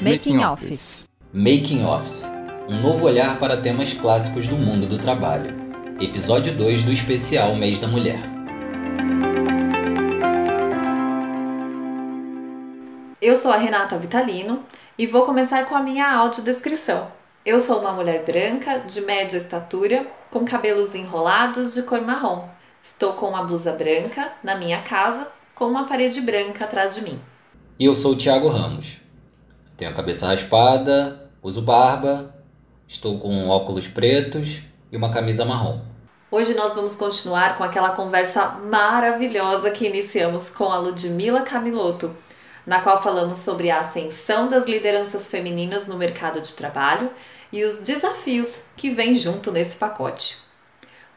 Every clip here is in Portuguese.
Making Office. Making Office. Um novo olhar para temas clássicos do mundo do trabalho. Episódio 2 do especial Mês da Mulher. Eu sou a Renata Vitalino e vou começar com a minha audiodescrição. Eu sou uma mulher branca, de média estatura, com cabelos enrolados de cor marrom. Estou com uma blusa branca na minha casa, com uma parede branca atrás de mim. E eu sou o Thiago Ramos. Tenho a cabeça raspada, uso barba, estou com óculos pretos e uma camisa marrom. Hoje nós vamos continuar com aquela conversa maravilhosa que iniciamos com a Ludmila Camilotto, na qual falamos sobre a ascensão das lideranças femininas no mercado de trabalho e os desafios que vêm junto nesse pacote.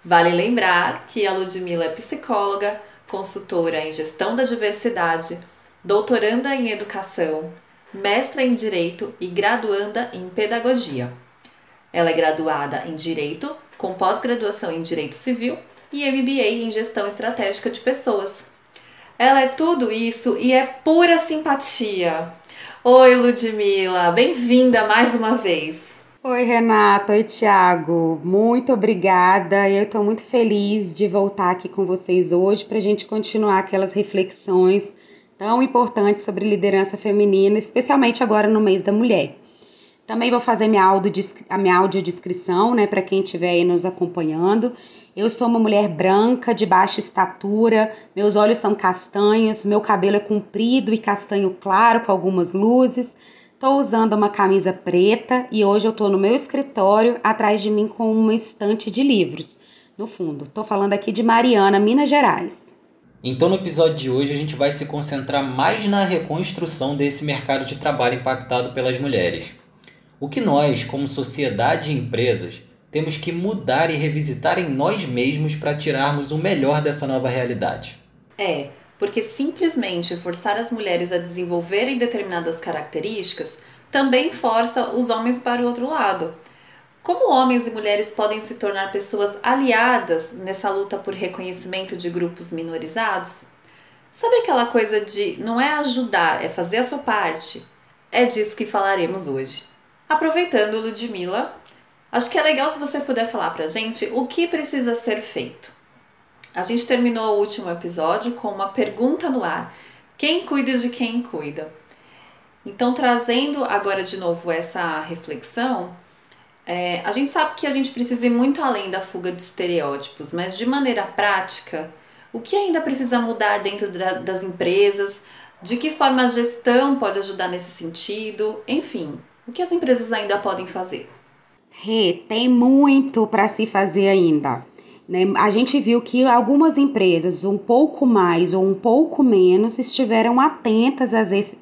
Vale lembrar que a Ludmila é psicóloga, consultora em gestão da diversidade, doutoranda em educação, mestra em direito e graduanda em pedagogia. Ela é graduada em direito, com pós-graduação em direito civil e MBA em gestão estratégica de pessoas. Ela é tudo isso e é pura simpatia. Oi, Ludmila, bem-vinda mais uma vez. Oi, Renata. Oi, Tiago. Muito obrigada. Eu estou muito feliz de voltar aqui com vocês hoje para a gente continuar aquelas reflexões tão importantes sobre liderança feminina, especialmente agora no mês da mulher. Também vou fazer minha a minha audiodescrição, né, para quem estiver aí nos acompanhando. Eu sou uma mulher branca, de baixa estatura, meus olhos são castanhos, meu cabelo é comprido e castanho claro com algumas luzes. Estou usando uma camisa preta e hoje eu estou no meu escritório, atrás de mim com uma estante de livros. No fundo, estou falando aqui de Mariana, Minas Gerais. Então, no episódio de hoje, a gente vai se concentrar mais na reconstrução desse mercado de trabalho impactado pelas mulheres. O que nós, como sociedade e empresas, temos que mudar e revisitar em nós mesmos para tirarmos o melhor dessa nova realidade. É, porque simplesmente forçar as mulheres a desenvolverem determinadas características também força os homens para o outro lado. Como homens e mulheres podem se tornar pessoas aliadas nessa luta por reconhecimento de grupos minorizados? Sabe aquela coisa de não é ajudar, é fazer a sua parte? É disso que falaremos hoje. Aproveitando, Ludmilla, acho que é legal se você puder falar pra gente o que precisa ser feito. A gente terminou o último episódio com uma pergunta no ar: quem cuida de quem cuida? Então, trazendo agora de novo essa reflexão, é, a gente sabe que a gente precisa ir muito além da fuga de estereótipos, mas de maneira prática, o que ainda precisa mudar dentro da, das empresas? De que forma a gestão pode ajudar nesse sentido? Enfim, o que as empresas ainda podem fazer? Rê, tem muito para se fazer ainda. Né? A gente viu que algumas empresas, um pouco mais ou um pouco menos, estiveram atentas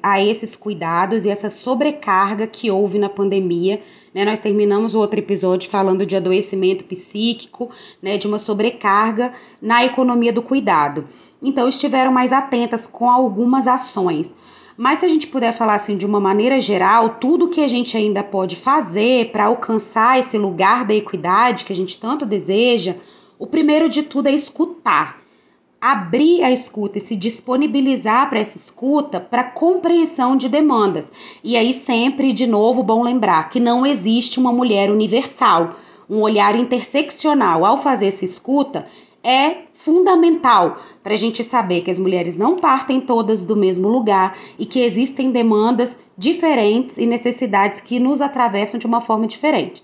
a esses cuidados e essa sobrecarga que houve na pandemia. Né? Nós terminamos o outro episódio falando de adoecimento psíquico, né? de uma sobrecarga na economia do cuidado. Então, estiveram mais atentas com algumas ações. Mas se a gente puder falar assim de uma maneira geral, tudo que a gente ainda pode fazer para alcançar esse lugar da equidade que a gente tanto deseja, o primeiro de tudo é escutar. Abrir a escuta e se disponibilizar para essa escuta para compreensão de demandas. E aí, sempre, de novo, bom lembrar que não existe uma mulher universal. Um olhar interseccional ao fazer essa escuta é fundamental para a gente saber que as mulheres não partem todas do mesmo lugar e que existem demandas diferentes e necessidades que nos atravessam de uma forma diferente.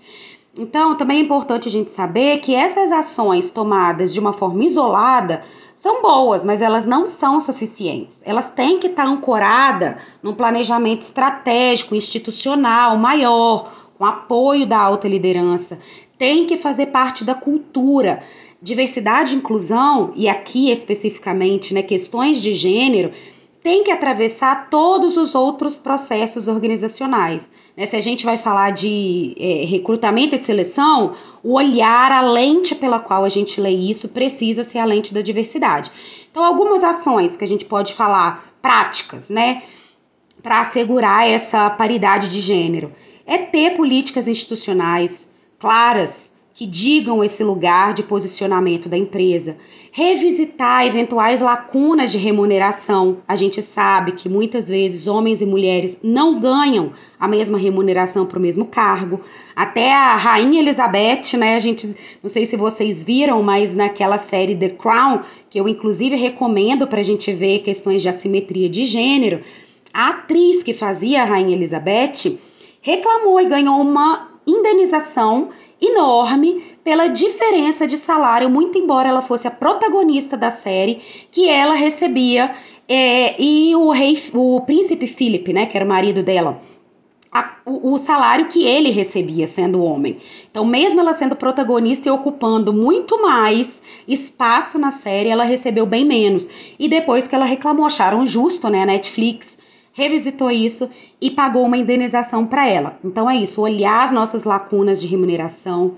Então, também é importante a gente saber que essas ações tomadas de uma forma isolada são boas, mas elas não são suficientes. Elas têm que estar ancoradas num planejamento estratégico, institucional maior, com apoio da alta liderança. Tem que fazer parte da cultura. Diversidade e inclusão, e aqui especificamente, né, questões de gênero, tem que atravessar todos os outros processos organizacionais. Né? Se a gente vai falar de é, recrutamento e seleção, o olhar, a lente pela qual a gente lê isso, precisa ser a lente da diversidade. Então, algumas ações que a gente pode falar, práticas, né, para assegurar essa paridade de gênero, é ter políticas institucionais claras que digam esse lugar de posicionamento da empresa, revisitar eventuais lacunas de remuneração. A gente sabe que muitas vezes homens e mulheres não ganham a mesma remuneração para o mesmo cargo. Até a rainha Elizabeth, né? A gente não sei se vocês viram, mas naquela série The Crown, que eu inclusive recomendo para a gente ver questões de assimetria de gênero, a atriz que fazia a rainha Elizabeth reclamou e ganhou uma indenização enorme pela diferença de salário, muito embora ela fosse a protagonista da série, que ela recebia é, e o rei, o príncipe Philip, né, que era o marido dela, a, o, o, salário que ele recebia sendo homem. Então, mesmo ela sendo protagonista e ocupando muito mais espaço na série, ela recebeu bem menos. E depois que ela reclamou, acharam justo, né, a Netflix revisitou isso e pagou uma indenização para ela. Então é isso, olhar as nossas lacunas de remuneração,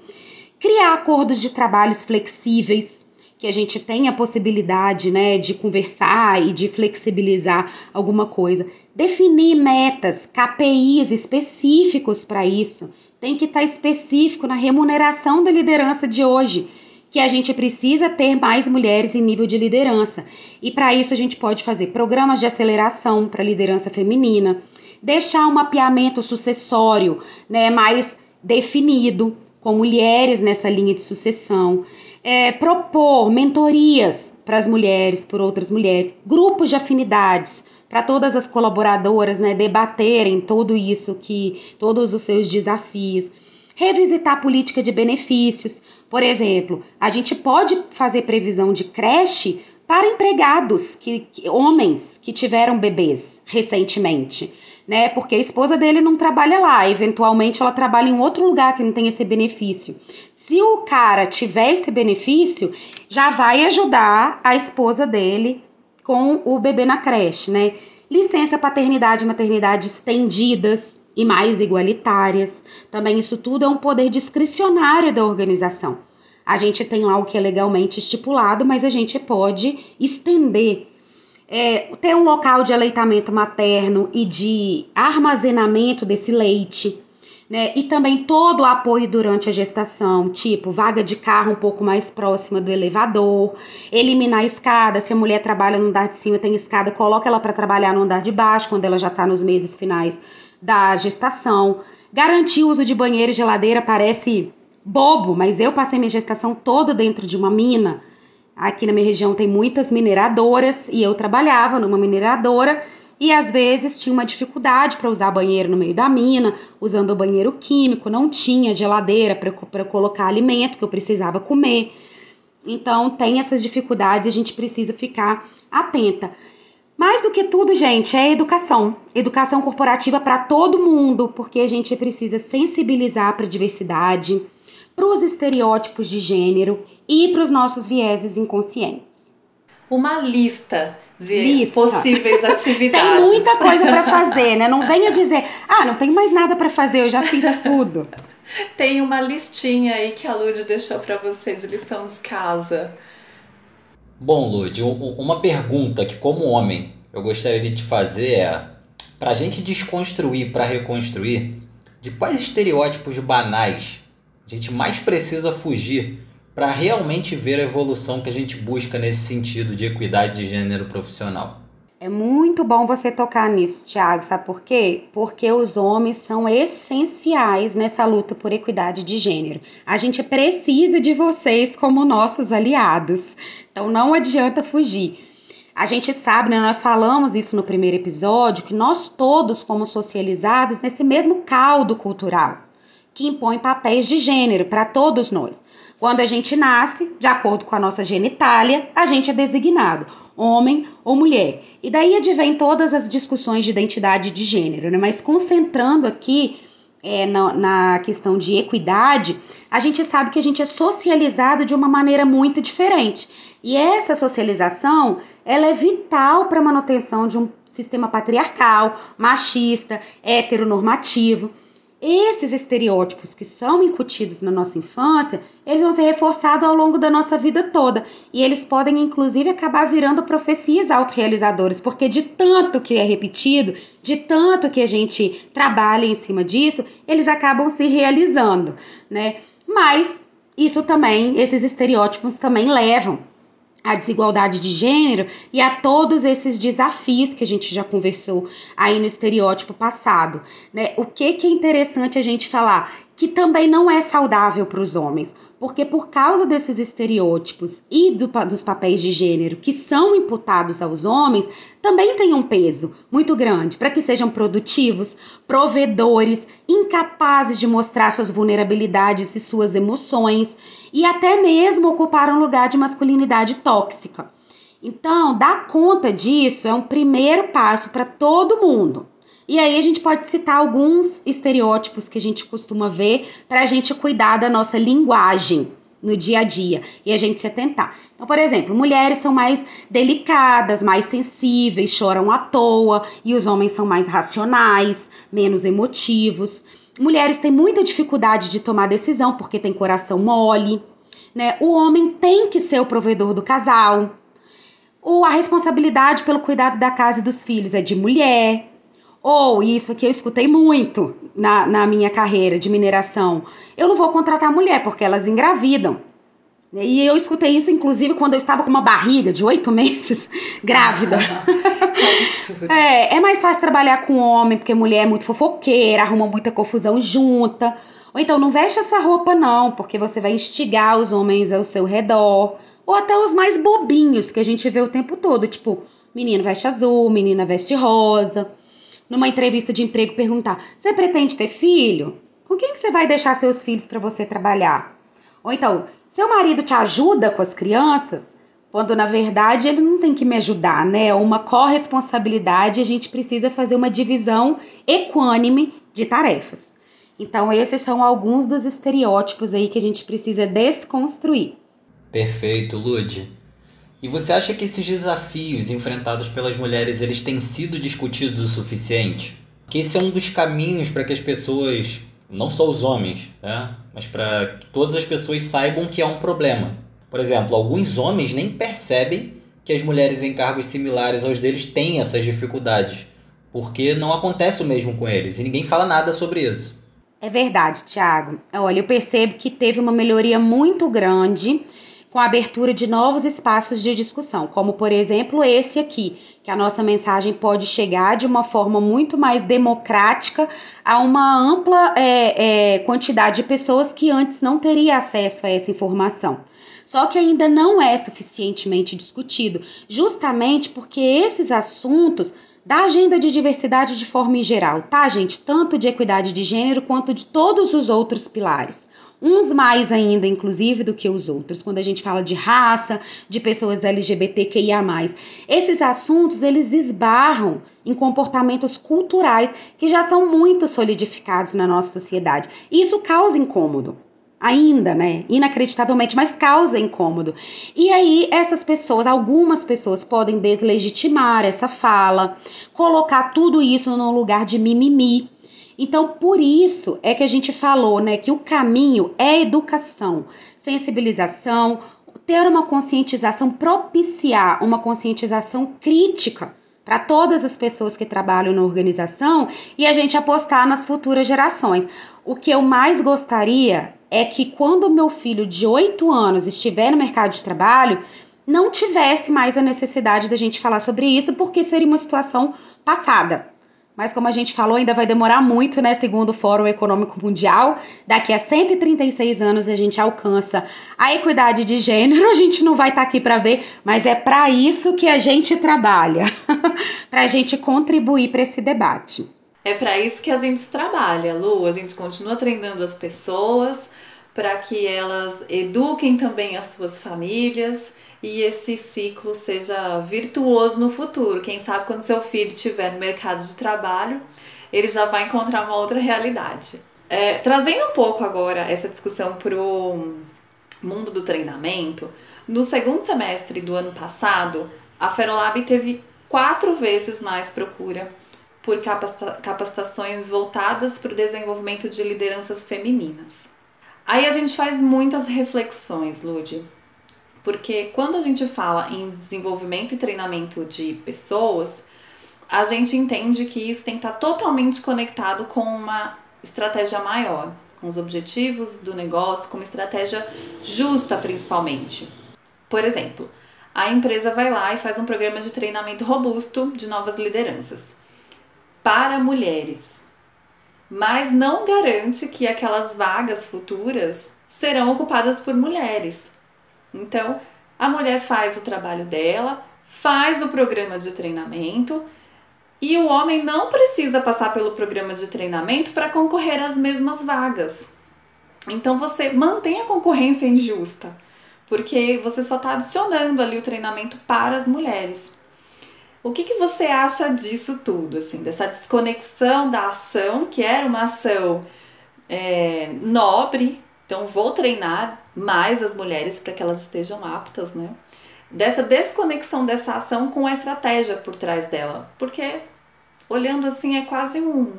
criar acordos de trabalhos flexíveis, que a gente tenha a possibilidade, né, de conversar e de flexibilizar alguma coisa, definir metas, KPIs específicos para isso. Tem que estar tá específico na remuneração da liderança de hoje que a gente precisa ter mais mulheres em nível de liderança. E para isso a gente pode fazer programas de aceleração para liderança feminina, deixar um mapeamento sucessório, né, mais definido com mulheres nessa linha de sucessão, é, propor mentorias para as mulheres, por outras mulheres, grupos de afinidades para todas as colaboradoras, né, debaterem tudo isso que todos os seus desafios revisitar a política de benefícios. Por exemplo, a gente pode fazer previsão de creche para empregados, que, que, homens que tiveram bebês recentemente, né? Porque a esposa dele não trabalha lá, eventualmente ela trabalha em outro lugar que não tem esse benefício. Se o cara tiver esse benefício, já vai ajudar a esposa dele com o bebê na creche, né? Licença paternidade e maternidade estendidas e mais igualitárias. Também isso tudo é um poder discricionário da organização. A gente tem lá o que é legalmente estipulado, mas a gente pode estender. É, ter um local de aleitamento materno e de armazenamento desse leite né? E também todo o apoio durante a gestação, tipo vaga de carro um pouco mais próxima do elevador, eliminar a escada, se a mulher trabalha no andar de cima tem escada, coloca ela para trabalhar no andar de baixo quando ela já está nos meses finais da gestação. Garantir o uso de banheiro e geladeira parece bobo, mas eu passei minha gestação toda dentro de uma mina. Aqui na minha região tem muitas mineradoras e eu trabalhava numa mineradora e às vezes tinha uma dificuldade para usar banheiro no meio da mina, usando banheiro químico, não tinha geladeira para colocar alimento que eu precisava comer. Então tem essas dificuldades a gente precisa ficar atenta. Mais do que tudo, gente, é educação. Educação corporativa para todo mundo, porque a gente precisa sensibilizar para a diversidade, para os estereótipos de gênero e para os nossos vieses inconscientes uma lista de lista. possíveis atividades. Tem muita coisa para fazer, né? Não venha dizer, ah, não tenho mais nada para fazer, eu já fiz tudo. Tem uma listinha aí que a Lud deixou para vocês de lição de casa. Bom, Lud, uma pergunta que como homem eu gostaria de te fazer é, para a gente desconstruir para reconstruir, de quais estereótipos banais a gente mais precisa fugir para realmente ver a evolução que a gente busca nesse sentido de equidade de gênero profissional. É muito bom você tocar nisso, Thiago, sabe por quê? Porque os homens são essenciais nessa luta por equidade de gênero. A gente precisa de vocês como nossos aliados. Então não adianta fugir. A gente sabe, né, nós falamos isso no primeiro episódio, que nós todos fomos socializados nesse mesmo caldo cultural que impõe papéis de gênero para todos nós. Quando a gente nasce, de acordo com a nossa genitália, a gente é designado homem ou mulher. E daí advém todas as discussões de identidade de gênero, né? Mas concentrando aqui é, na, na questão de equidade, a gente sabe que a gente é socializado de uma maneira muito diferente. E essa socialização, ela é vital para a manutenção de um sistema patriarcal, machista, heteronormativo. Esses estereótipos que são incutidos na nossa infância, eles vão ser reforçados ao longo da nossa vida toda. E eles podem, inclusive, acabar virando profecias autorrealizadoras, porque de tanto que é repetido, de tanto que a gente trabalha em cima disso, eles acabam se realizando, né? Mas isso também, esses estereótipos também levam à desigualdade de gênero e a todos esses desafios que a gente já conversou aí no estereótipo passado, né? O que que é interessante a gente falar que também não é saudável para os homens, porque por causa desses estereótipos e do, dos papéis de gênero que são imputados aos homens, também tem um peso muito grande para que sejam produtivos, provedores, incapazes de mostrar suas vulnerabilidades e suas emoções e até mesmo ocupar um lugar de masculinidade tóxica. Então, dar conta disso é um primeiro passo para todo mundo. E aí a gente pode citar alguns estereótipos que a gente costuma ver para a gente cuidar da nossa linguagem no dia a dia e a gente se atentar. Então, por exemplo, mulheres são mais delicadas, mais sensíveis, choram à toa, e os homens são mais racionais, menos emotivos. Mulheres têm muita dificuldade de tomar decisão porque tem coração mole, né? O homem tem que ser o provedor do casal. Ou a responsabilidade pelo cuidado da casa e dos filhos é de mulher. Ou, isso aqui eu escutei muito na, na minha carreira de mineração, eu não vou contratar mulher porque elas engravidam. E eu escutei isso, inclusive, quando eu estava com uma barriga de oito meses, grávida. é, é mais fácil trabalhar com homem, porque mulher é muito fofoqueira, arruma muita confusão junta. Ou então, não veste essa roupa, não, porque você vai instigar os homens ao seu redor. Ou até os mais bobinhos que a gente vê o tempo todo, tipo, menino veste azul, menina veste rosa numa entrevista de emprego perguntar: "Você pretende ter filho? Com quem que você vai deixar seus filhos para você trabalhar?" Ou então: "Seu marido te ajuda com as crianças?" Quando na verdade ele não tem que me ajudar, né? É uma corresponsabilidade, a gente precisa fazer uma divisão equânime de tarefas. Então, esses são alguns dos estereótipos aí que a gente precisa desconstruir. Perfeito, Lude. E você acha que esses desafios enfrentados pelas mulheres eles têm sido discutidos o suficiente? Que esse é um dos caminhos para que as pessoas, não só os homens, né, mas para que todas as pessoas saibam que é um problema. Por exemplo, alguns homens nem percebem que as mulheres em cargos similares aos deles têm essas dificuldades, porque não acontece o mesmo com eles e ninguém fala nada sobre isso. É verdade, Thiago. Olha, eu percebo que teve uma melhoria muito grande com a abertura de novos espaços de discussão, como por exemplo esse aqui, que a nossa mensagem pode chegar de uma forma muito mais democrática a uma ampla é, é, quantidade de pessoas que antes não teria acesso a essa informação. Só que ainda não é suficientemente discutido, justamente porque esses assuntos da agenda de diversidade de forma em geral, tá, gente? Tanto de equidade de gênero quanto de todos os outros pilares uns mais ainda, inclusive, do que os outros, quando a gente fala de raça, de pessoas LGBTQIA. Esses assuntos eles esbarram em comportamentos culturais que já são muito solidificados na nossa sociedade. E isso causa incômodo. Ainda, né? Inacreditavelmente, mas causa incômodo. E aí, essas pessoas, algumas pessoas podem deslegitimar essa fala, colocar tudo isso num lugar de mimimi então, por isso é que a gente falou, né, que o caminho é educação, sensibilização, ter uma conscientização, propiciar uma conscientização crítica para todas as pessoas que trabalham na organização e a gente apostar nas futuras gerações. O que eu mais gostaria é que quando meu filho de 8 anos estiver no mercado de trabalho, não tivesse mais a necessidade da gente falar sobre isso, porque seria uma situação passada. Mas como a gente falou, ainda vai demorar muito, né? Segundo o Fórum Econômico Mundial, daqui a 136 anos a gente alcança a equidade de gênero. A gente não vai estar tá aqui para ver, mas é para isso que a gente trabalha, para a gente contribuir para esse debate. É para isso que a gente trabalha, Lu. A gente continua treinando as pessoas para que elas eduquem também as suas famílias e esse ciclo seja virtuoso no futuro. Quem sabe quando seu filho estiver no mercado de trabalho, ele já vai encontrar uma outra realidade. É, trazendo um pouco agora essa discussão para o mundo do treinamento, no segundo semestre do ano passado, a Ferolab teve quatro vezes mais procura por capacitações voltadas para o desenvolvimento de lideranças femininas. Aí a gente faz muitas reflexões, Lude. Porque quando a gente fala em desenvolvimento e treinamento de pessoas, a gente entende que isso tem que estar totalmente conectado com uma estratégia maior, com os objetivos do negócio, com uma estratégia justa, principalmente. Por exemplo, a empresa vai lá e faz um programa de treinamento robusto de novas lideranças para mulheres, mas não garante que aquelas vagas futuras serão ocupadas por mulheres. Então, a mulher faz o trabalho dela, faz o programa de treinamento e o homem não precisa passar pelo programa de treinamento para concorrer às mesmas vagas. Então você mantém a concorrência injusta, porque você só está adicionando ali o treinamento para as mulheres. O que, que você acha disso tudo, assim, dessa desconexão da ação, que era uma ação é, nobre, então vou treinar mais as mulheres para que elas estejam aptas, né? Dessa desconexão dessa ação com a estratégia por trás dela. Porque olhando assim é quase um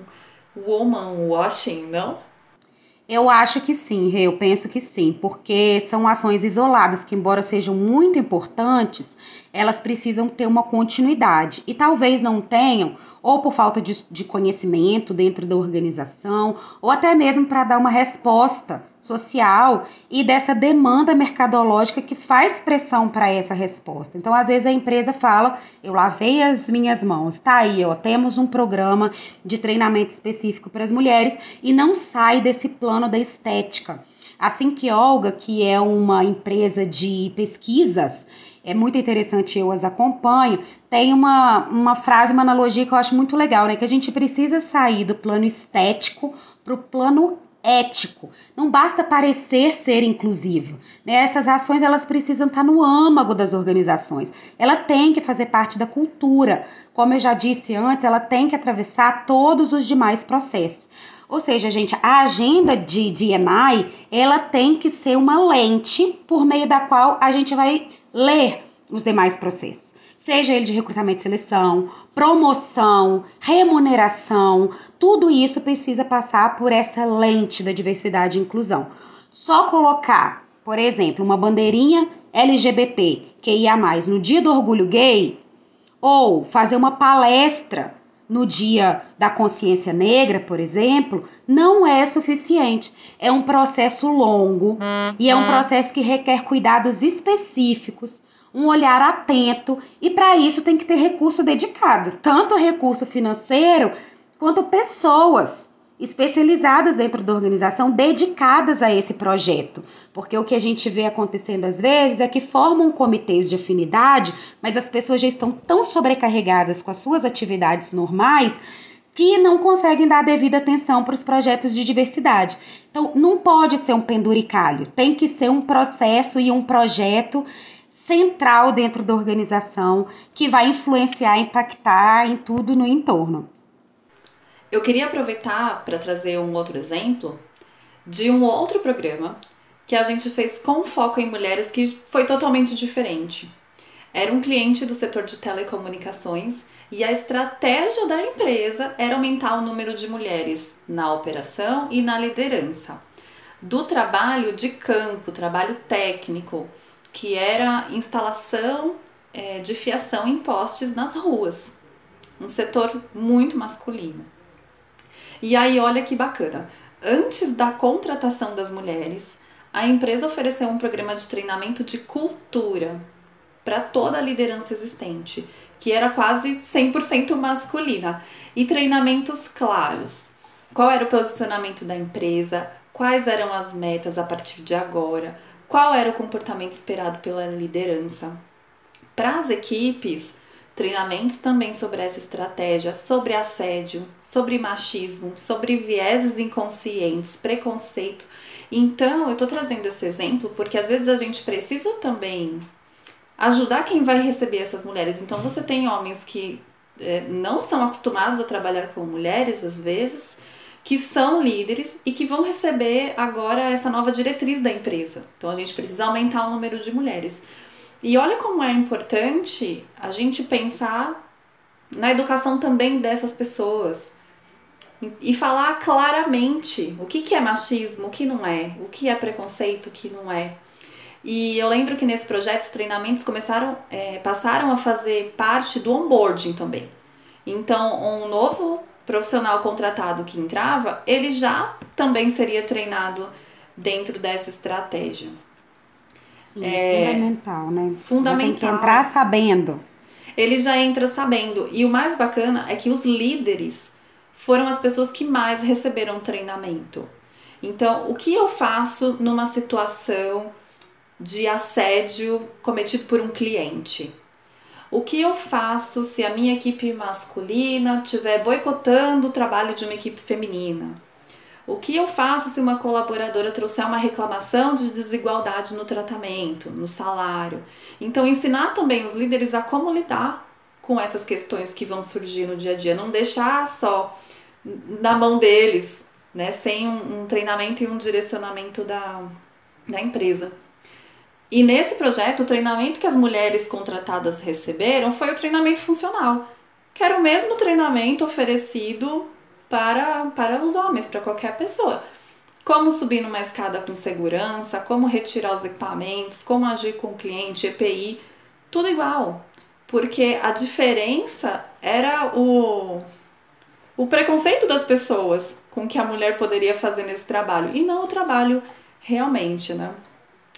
woman washing, não? Eu acho que sim, eu penso que sim, porque são ações isoladas que, embora sejam muito importantes, elas precisam ter uma continuidade e talvez não tenham, ou por falta de, de conhecimento dentro da organização, ou até mesmo para dar uma resposta social e dessa demanda mercadológica que faz pressão para essa resposta. Então, às vezes a empresa fala: "Eu lavei as minhas mãos, tá aí, ó, temos um programa de treinamento específico para as mulheres" e não sai desse plano da estética. A Think Olga, que é uma empresa de pesquisas, é muito interessante, eu as acompanho. Tem uma, uma frase, uma analogia que eu acho muito legal, né? Que a gente precisa sair do plano estético para o plano ético. Não basta parecer ser inclusivo. Né? Essas ações elas precisam estar no âmago das organizações. Ela tem que fazer parte da cultura. Como eu já disse antes, ela tem que atravessar todos os demais processos. Ou seja, gente, a agenda de DNI, ela tem que ser uma lente por meio da qual a gente vai ler os demais processos. Seja ele de recrutamento e seleção, promoção, remuneração, tudo isso precisa passar por essa lente da diversidade e inclusão. Só colocar, por exemplo, uma bandeirinha LGBT que ia mais no dia do orgulho gay ou fazer uma palestra no dia da consciência negra, por exemplo, não é suficiente. É um processo longo e é um processo que requer cuidados específicos, um olhar atento e para isso tem que ter recurso dedicado, tanto recurso financeiro quanto pessoas especializadas dentro da organização dedicadas a esse projeto. Porque o que a gente vê acontecendo às vezes é que formam comitês de afinidade, mas as pessoas já estão tão sobrecarregadas com as suas atividades normais que não conseguem dar devida atenção para os projetos de diversidade. Então, não pode ser um penduricalho, tem que ser um processo e um projeto central dentro da organização que vai influenciar, impactar em tudo no entorno. Eu queria aproveitar para trazer um outro exemplo de um outro programa que a gente fez com foco em mulheres que foi totalmente diferente. Era um cliente do setor de telecomunicações e a estratégia da empresa era aumentar o número de mulheres na operação e na liderança. Do trabalho de campo, trabalho técnico, que era instalação é, de fiação em postes nas ruas. Um setor muito masculino. E aí, olha que bacana. Antes da contratação das mulheres, a empresa ofereceu um programa de treinamento de cultura para toda a liderança existente, que era quase 100% masculina, e treinamentos claros. Qual era o posicionamento da empresa? Quais eram as metas a partir de agora? Qual era o comportamento esperado pela liderança? Para as equipes, treinamentos também sobre essa estratégia, sobre assédio, sobre machismo, sobre vieses inconscientes, preconceito. Então, eu estou trazendo esse exemplo porque às vezes a gente precisa também ajudar quem vai receber essas mulheres. Então, você tem homens que é, não são acostumados a trabalhar com mulheres, às vezes, que são líderes e que vão receber agora essa nova diretriz da empresa. Então, a gente precisa aumentar o número de mulheres. E olha como é importante a gente pensar na educação também dessas pessoas e falar claramente o que, que é machismo, o que não é, o que é preconceito, o que não é. E eu lembro que nesse projeto os treinamentos começaram, é, passaram a fazer parte do onboarding também. Então, um novo profissional contratado que entrava, ele já também seria treinado dentro dessa estratégia. Sim, é fundamental, né? Fundamental. Já tem que entrar sabendo. Ele já entra sabendo. E o mais bacana é que os líderes foram as pessoas que mais receberam treinamento. Então, o que eu faço numa situação de assédio cometido por um cliente? O que eu faço se a minha equipe masculina estiver boicotando o trabalho de uma equipe feminina? O que eu faço se uma colaboradora trouxer uma reclamação de desigualdade no tratamento, no salário? Então, ensinar também os líderes a como lidar com essas questões que vão surgir no dia a dia, não deixar só na mão deles, né, sem um, um treinamento e um direcionamento da, da empresa. E nesse projeto, o treinamento que as mulheres contratadas receberam foi o treinamento funcional, que era o mesmo treinamento oferecido para, para os homens, para qualquer pessoa. Como subir numa escada com segurança, como retirar os equipamentos, como agir com o cliente, EPI, tudo igual. Porque a diferença era o, o preconceito das pessoas com que a mulher poderia fazer nesse trabalho e não o trabalho realmente, né?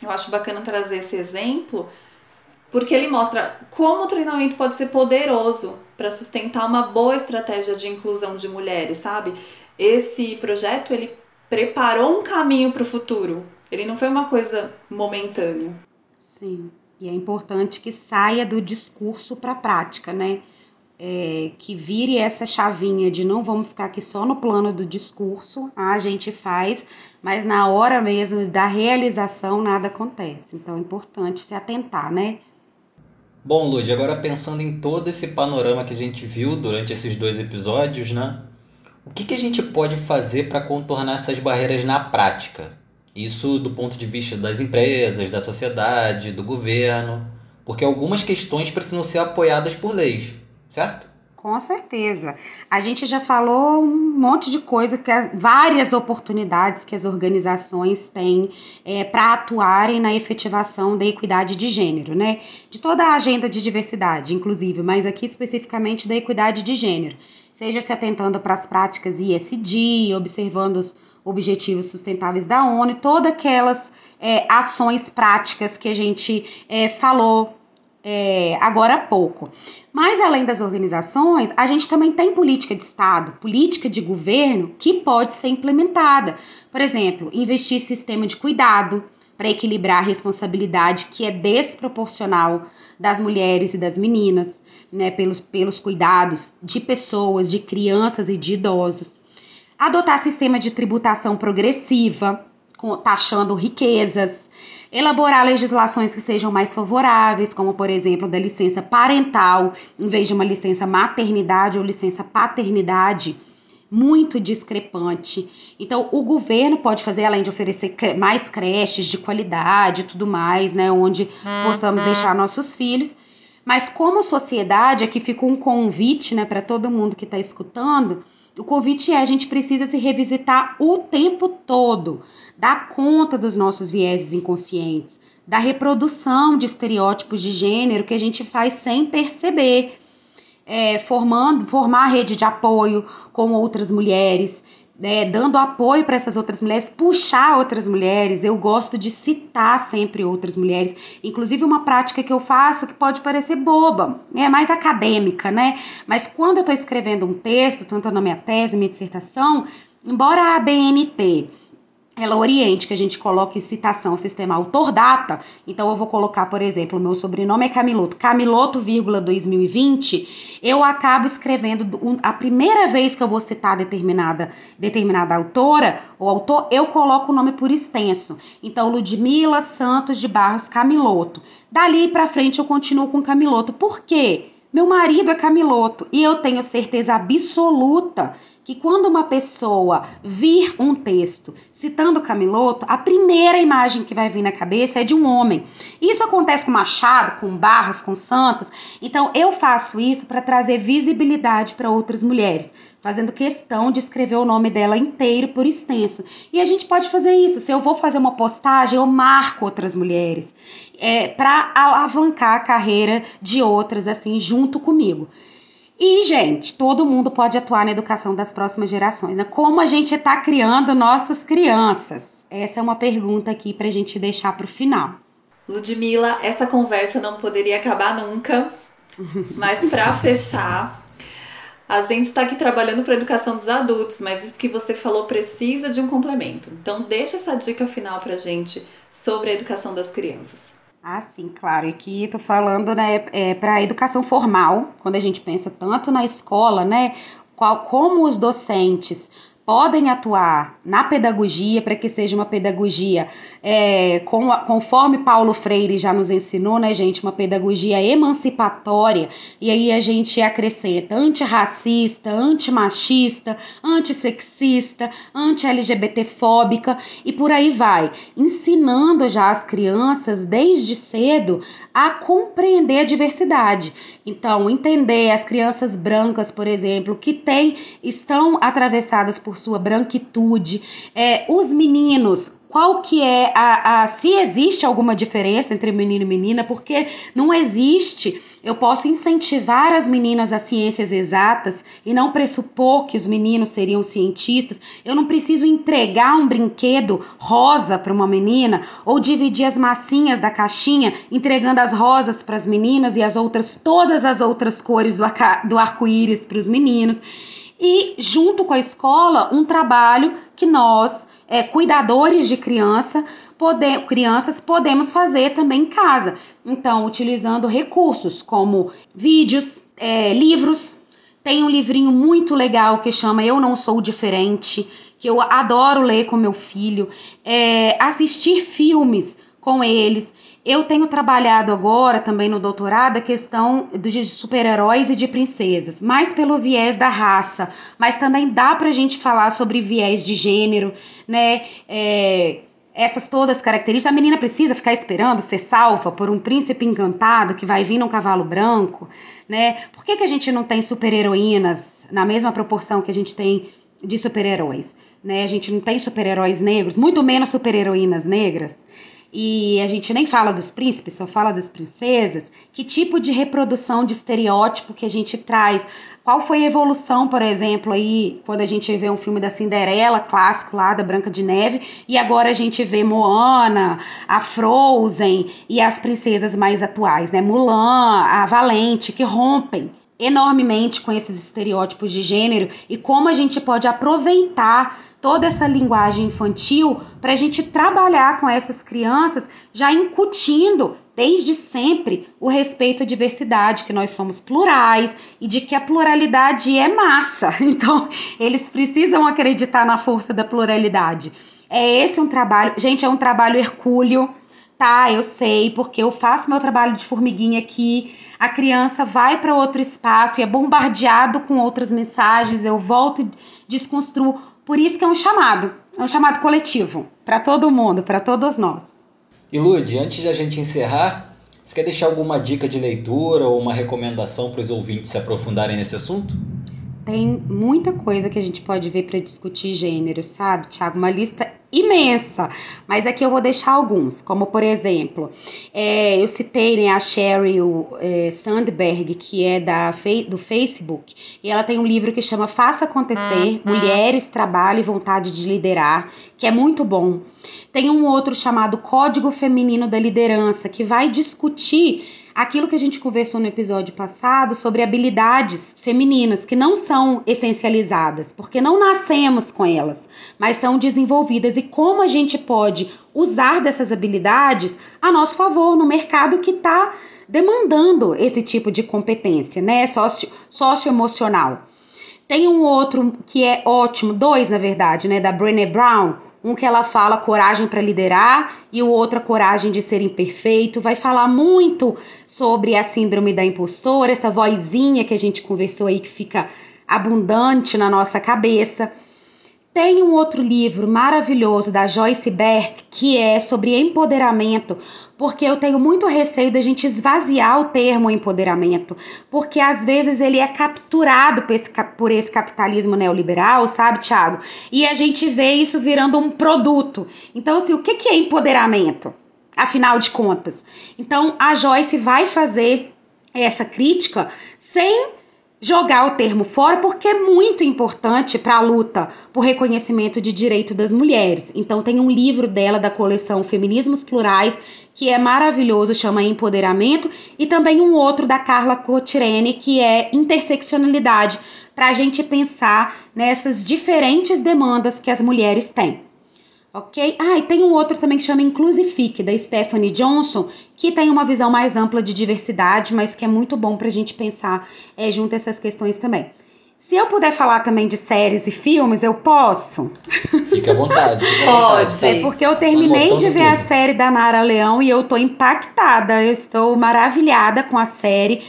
Eu acho bacana trazer esse exemplo porque ele mostra como o treinamento pode ser poderoso para sustentar uma boa estratégia de inclusão de mulheres, sabe? Esse projeto ele preparou um caminho para o futuro. Ele não foi uma coisa momentânea. Sim. E é importante que saia do discurso para a prática, né? É, que vire essa chavinha de não vamos ficar aqui só no plano do discurso, a gente faz, mas na hora mesmo da realização nada acontece. Então é importante se atentar, né? Bom, Lud, agora pensando em todo esse panorama que a gente viu durante esses dois episódios, né? O que, que a gente pode fazer para contornar essas barreiras na prática? Isso do ponto de vista das empresas, da sociedade, do governo, porque algumas questões precisam ser apoiadas por leis certo? Com certeza. A gente já falou um monte de coisa, que é, várias oportunidades que as organizações têm é, para atuarem na efetivação da equidade de gênero, né? De toda a agenda de diversidade, inclusive, mas aqui especificamente da equidade de gênero. Seja se atentando para as práticas ISD, observando os objetivos sustentáveis da ONU, todas aquelas é, ações práticas que a gente é, falou é, agora há pouco. Mas além das organizações, a gente também tem política de Estado, política de governo que pode ser implementada. Por exemplo, investir em sistema de cuidado para equilibrar a responsabilidade que é desproporcional das mulheres e das meninas, né, pelos, pelos cuidados de pessoas, de crianças e de idosos. Adotar sistema de tributação progressiva, taxando riquezas elaborar legislações que sejam mais favoráveis, como por exemplo da licença parental, em vez de uma licença maternidade ou licença paternidade, muito discrepante. Então, o governo pode fazer, além de oferecer mais creches de qualidade e tudo mais, né, onde possamos deixar nossos filhos. Mas como sociedade, aqui fica um convite, né, para todo mundo que está escutando, o convite é a gente precisa se revisitar o tempo todo, dar conta dos nossos vieses inconscientes, da reprodução de estereótipos de gênero que a gente faz sem perceber. É, formando, formar rede de apoio com outras mulheres, é, dando apoio para essas outras mulheres, puxar outras mulheres. Eu gosto de citar sempre outras mulheres. Inclusive, uma prática que eu faço que pode parecer boba, é mais acadêmica, né? Mas quando eu estou escrevendo um texto, tanto na minha tese, minha dissertação, embora a BNT ela oriente que a gente coloque citação sistema autor data. Então eu vou colocar, por exemplo, meu sobrenome é Camiloto, Camiloto, 2020, eu acabo escrevendo a primeira vez que eu vou citar determinada determinada autora ou autor, eu coloco o nome por extenso. Então Ludmila Santos de Barros Camiloto. Dali para frente eu continuo com Camiloto. Por quê? Meu marido é Camiloto e eu tenho certeza absoluta que quando uma pessoa vir um texto citando Camiloto, a primeira imagem que vai vir na cabeça é de um homem. Isso acontece com Machado, com Barros, com Santos. Então eu faço isso para trazer visibilidade para outras mulheres, fazendo questão de escrever o nome dela inteiro por extenso. E a gente pode fazer isso. Se eu vou fazer uma postagem, eu marco outras mulheres é, para alavancar a carreira de outras assim junto comigo. E, gente, todo mundo pode atuar na educação das próximas gerações. Né? Como a gente está criando nossas crianças? Essa é uma pergunta aqui para a gente deixar para o final. Ludmila, essa conversa não poderia acabar nunca, mas para fechar, a gente está aqui trabalhando para a educação dos adultos, mas isso que você falou precisa de um complemento. Então, deixa essa dica final para a gente sobre a educação das crianças. Ah, sim, claro. E aqui estou falando né, é, para a educação formal, quando a gente pensa tanto na escola, né, qual, como os docentes podem atuar na pedagogia para que seja uma pedagogia é, com, conforme Paulo Freire já nos ensinou, né, gente, uma pedagogia emancipatória, e aí a gente acrescenta antirracista, antimachista, antissexista, anti-LGBTfóbica e por aí vai, ensinando já as crianças desde cedo a compreender a diversidade. Então, entender as crianças brancas, por exemplo, que têm, estão atravessadas por sua branquitude, é, os meninos, qual que é a, a se existe alguma diferença entre menino e menina, porque não existe. Eu posso incentivar as meninas a ciências exatas e não pressupor que os meninos seriam cientistas. Eu não preciso entregar um brinquedo rosa para uma menina ou dividir as massinhas da caixinha, entregando as rosas para as meninas e as outras todas as outras cores do, do arco-íris para os meninos. E junto com a escola, um trabalho que nós é, cuidadores de criança, pode, crianças podemos fazer também em casa. Então, utilizando recursos como vídeos, é, livros. Tem um livrinho muito legal que chama Eu Não Sou Diferente, que eu adoro ler com meu filho. É, assistir filmes com eles. Eu tenho trabalhado agora também no doutorado a questão de super-heróis e de princesas, mais pelo viés da raça, mas também dá pra gente falar sobre viés de gênero, né? É, essas todas características. A menina precisa ficar esperando ser salva por um príncipe encantado que vai vir num cavalo branco, né? Por que, que a gente não tem super-heroínas na mesma proporção que a gente tem de super-heróis? Né? A gente não tem super-heróis negros, muito menos super-heroínas negras e a gente nem fala dos príncipes, só fala das princesas, que tipo de reprodução de estereótipo que a gente traz? Qual foi a evolução, por exemplo, aí, quando a gente vê um filme da Cinderela, clássico lá, da Branca de Neve, e agora a gente vê Moana, a Frozen e as princesas mais atuais, né? Mulan, a Valente, que rompem enormemente com esses estereótipos de gênero e como a gente pode aproveitar toda essa linguagem infantil para a gente trabalhar com essas crianças, já incutindo desde sempre o respeito à diversidade, que nós somos plurais e de que a pluralidade é massa. Então, eles precisam acreditar na força da pluralidade. É esse um trabalho, gente, é um trabalho hercúleo, tá? Eu sei, porque eu faço meu trabalho de formiguinha aqui, a criança vai para outro espaço e é bombardeado com outras mensagens, eu volto e desconstruo por isso que é um chamado, é um chamado coletivo para todo mundo, para todos nós. E Lude, antes de a gente encerrar, você quer deixar alguma dica de leitura ou uma recomendação para os ouvintes se aprofundarem nesse assunto? Tem muita coisa que a gente pode ver para discutir gênero, sabe, Tiago? Uma lista imensa, mas aqui eu vou deixar alguns, como por exemplo, é, eu citei né, a Sheryl é, Sandberg, que é da, do Facebook, e ela tem um livro que chama Faça Acontecer, uhum. Mulheres, Trabalho e Vontade de Liderar, que é muito bom. Tem um outro chamado Código Feminino da Liderança, que vai discutir aquilo que a gente conversou no episódio passado sobre habilidades femininas que não são essencializadas, porque não nascemos com elas, mas são desenvolvidas e como a gente pode usar dessas habilidades a nosso favor no mercado que está demandando esse tipo de competência, né, Socio, socioemocional. Tem um outro que é ótimo, dois na verdade, né, da Brené Brown, um que ela fala coragem para liderar e o outro a coragem de ser imperfeito. Vai falar muito sobre a síndrome da impostora, essa vozinha que a gente conversou aí que fica abundante na nossa cabeça. Tem um outro livro maravilhoso da Joyce Bert que é sobre empoderamento, porque eu tenho muito receio da gente esvaziar o termo empoderamento, porque às vezes ele é capturado por esse, por esse capitalismo neoliberal, sabe, Thiago? E a gente vê isso virando um produto. Então, assim, o que é empoderamento? Afinal de contas. Então, a Joyce vai fazer essa crítica sem jogar o termo fora porque é muito importante para a luta por reconhecimento de direito das mulheres. Então tem um livro dela da coleção Feminismos Plurais que é maravilhoso, chama Empoderamento, e também um outro da Carla Cotirene que é Interseccionalidade, para a gente pensar nessas diferentes demandas que as mulheres têm ok? Ah, e tem um outro também que chama Inclusifique, da Stephanie Johnson, que tem uma visão mais ampla de diversidade, mas que é muito bom para a gente pensar é, junto a essas questões também. Se eu puder falar também de séries e filmes, eu posso? Fica à vontade. Fica Pode. É porque eu terminei de ver tudo. a série da Nara Leão e eu tô impactada. Eu estou maravilhada com a série.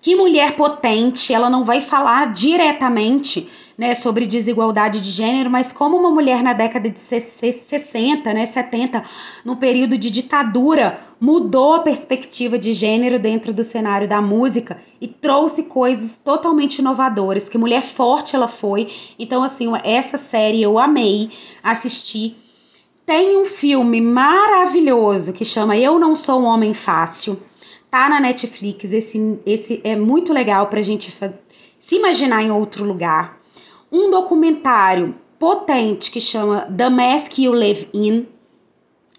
Que mulher potente, ela não vai falar diretamente né, sobre desigualdade de gênero, mas como uma mulher na década de 60, né, 70, num período de ditadura, mudou a perspectiva de gênero dentro do cenário da música e trouxe coisas totalmente inovadoras. Que mulher forte ela foi. Então, assim, essa série eu amei assistir. Tem um filme maravilhoso que chama Eu Não Sou um Homem Fácil. Tá na Netflix. Esse, esse é muito legal pra gente se imaginar em outro lugar um documentário potente que chama The Mask You Live In,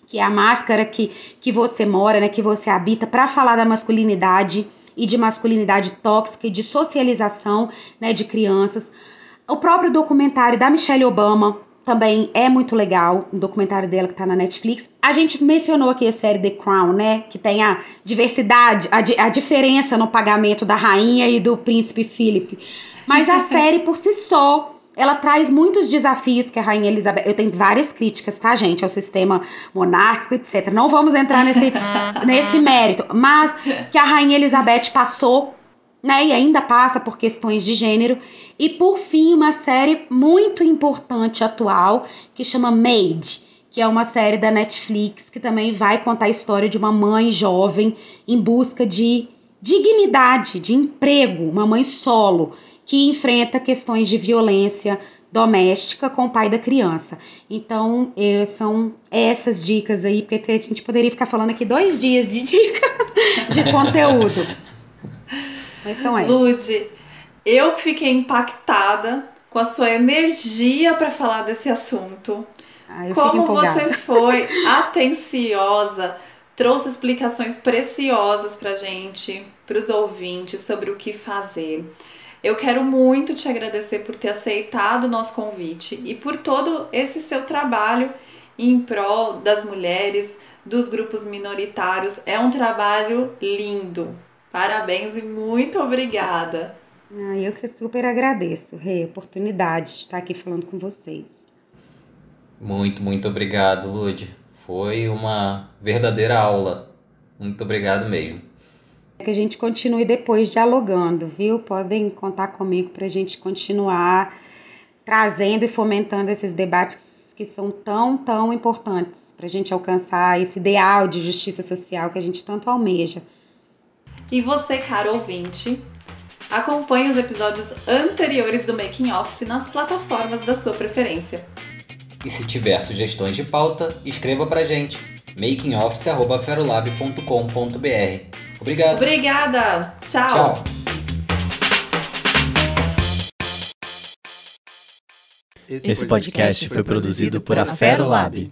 que é a máscara que, que você mora, né, que você habita, para falar da masculinidade e de masculinidade tóxica e de socialização né, de crianças. O próprio documentário da Michelle Obama também é muito legal, um documentário dela que tá na Netflix. A gente mencionou aqui a série The Crown, né? Que tem a diversidade, a, a diferença no pagamento da rainha e do príncipe Philip. Mas a série por si só, ela traz muitos desafios que a Rainha Elizabeth. Eu tenho várias críticas, tá, gente, ao sistema monárquico, etc. Não vamos entrar nesse, nesse mérito, mas que a Rainha Elizabeth passou, né, e ainda passa por questões de gênero. E por fim, uma série muito importante atual que chama Made que é uma série da Netflix que também vai contar a história de uma mãe jovem em busca de dignidade, de emprego, uma mãe solo que enfrenta questões de violência doméstica com o pai da criança. Então, eh, são essas dicas aí, porque a gente poderia ficar falando aqui dois dias de dica de conteúdo. Mas são essas. Lude, eu que fiquei impactada com a sua energia para falar desse assunto. Ah, Como você foi atenciosa, trouxe explicações preciosas pra gente, para os ouvintes sobre o que fazer. Eu quero muito te agradecer por ter aceitado o nosso convite e por todo esse seu trabalho em prol das mulheres, dos grupos minoritários. É um trabalho lindo. Parabéns e muito obrigada. Ah, eu que super agradeço, Rei, a oportunidade de estar aqui falando com vocês. Muito, muito obrigado, Lude. Foi uma verdadeira aula. Muito obrigado mesmo que a gente continue depois dialogando, viu? Podem contar comigo para a gente continuar trazendo e fomentando esses debates que são tão, tão importantes para a gente alcançar esse ideal de justiça social que a gente tanto almeja. E você, caro ouvinte, acompanhe os episódios anteriores do Making Office nas plataformas da sua preferência. E se tiver sugestões de pauta, escreva pra gente makingoffice.ferolab.com.br Obrigado. Obrigada. Tchau. Tchau. Esse podcast foi produzido por Afero Lab.